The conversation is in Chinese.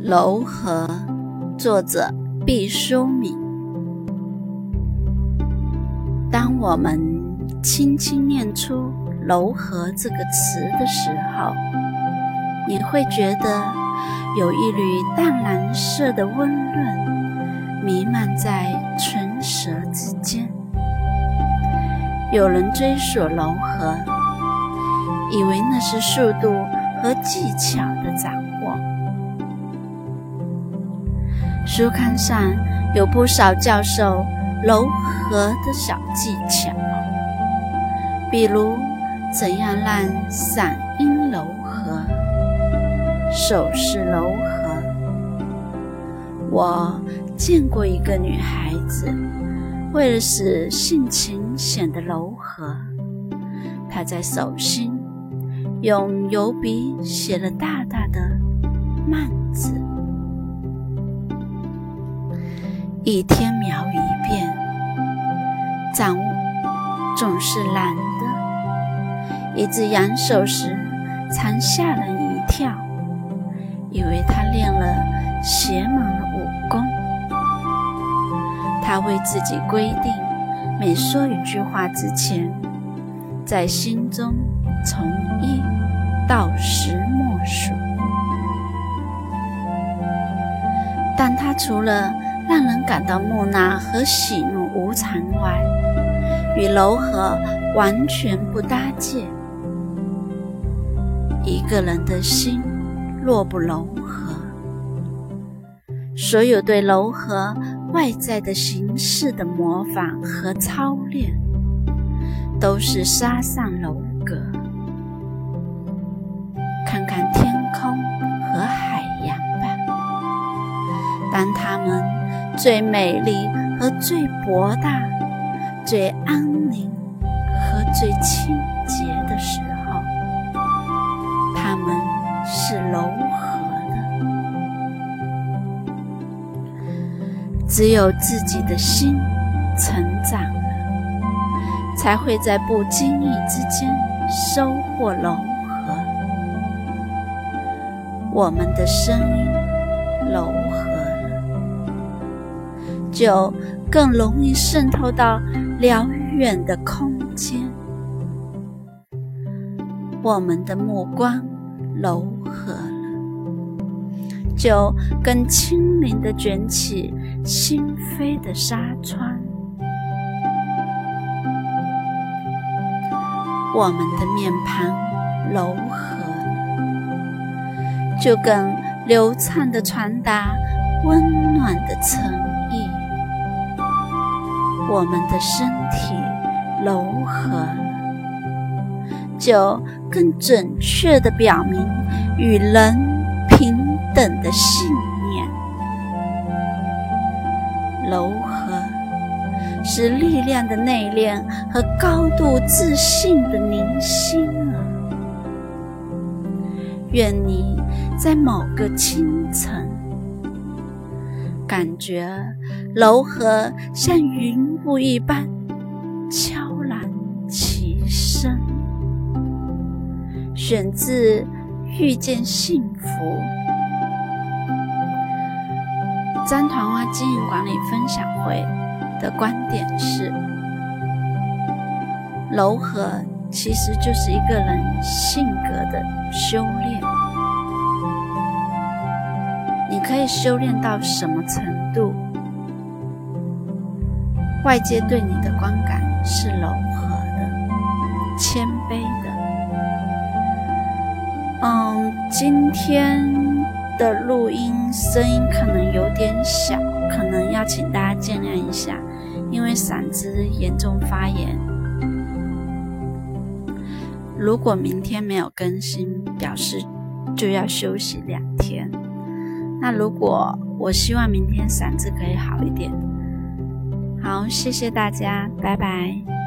柔和，作者毕淑敏。当我们轻轻念出“柔和”这个词的时候，你会觉得有一缕淡蓝色的温润弥漫在唇舌之间。有人追索柔和，以为那是速度和技巧的掌握。书刊上有不少教授柔和的小技巧，比如怎样让嗓音柔和、手势柔和。我见过一个女孩子，为了使性情显得柔和，她在手心用油笔写了大大的“慢”字。一天描一遍，掌握总是难的。一只扬手时，常吓人一跳，以为他练了邪门的武功。他为自己规定，每说一句话之前，在心中从一到十默数。但他除了让人感到木讷和喜怒无常外，与柔和完全不搭界。一个人的心若不柔和，所有对柔和外在的形式的模仿和操练，都是沙上楼阁。看看天空和海洋吧，当他们。最美丽和最博大，最安宁和最清洁的时候，它们是柔和的。只有自己的心成长了，才会在不经意之间收获柔和。我们的声音柔和。就更容易渗透到辽远的空间。我们的目光柔和了，就更轻灵地卷起心扉的纱窗。我们的面庞柔和了，就更流畅地传达温暖的诚。我们的身体柔和，就更准确地表明与人平等的信念。柔和是力量的内敛和高度自信的凝心啊！愿你在某个清晨。感觉柔和像云雾一般悄然其声。选自《遇见幸福》。张团花经营管理分享会的观点是：柔和其实就是一个人性格的修炼。你可以修炼到什么程度？外界对你的观感是柔和的、谦卑的。嗯，今天的录音声音可能有点小，可能要请大家见谅一下，因为嗓子严重发炎。如果明天没有更新，表示就要休息两天。那如果我希望明天嗓子可以好一点，好，谢谢大家，拜拜。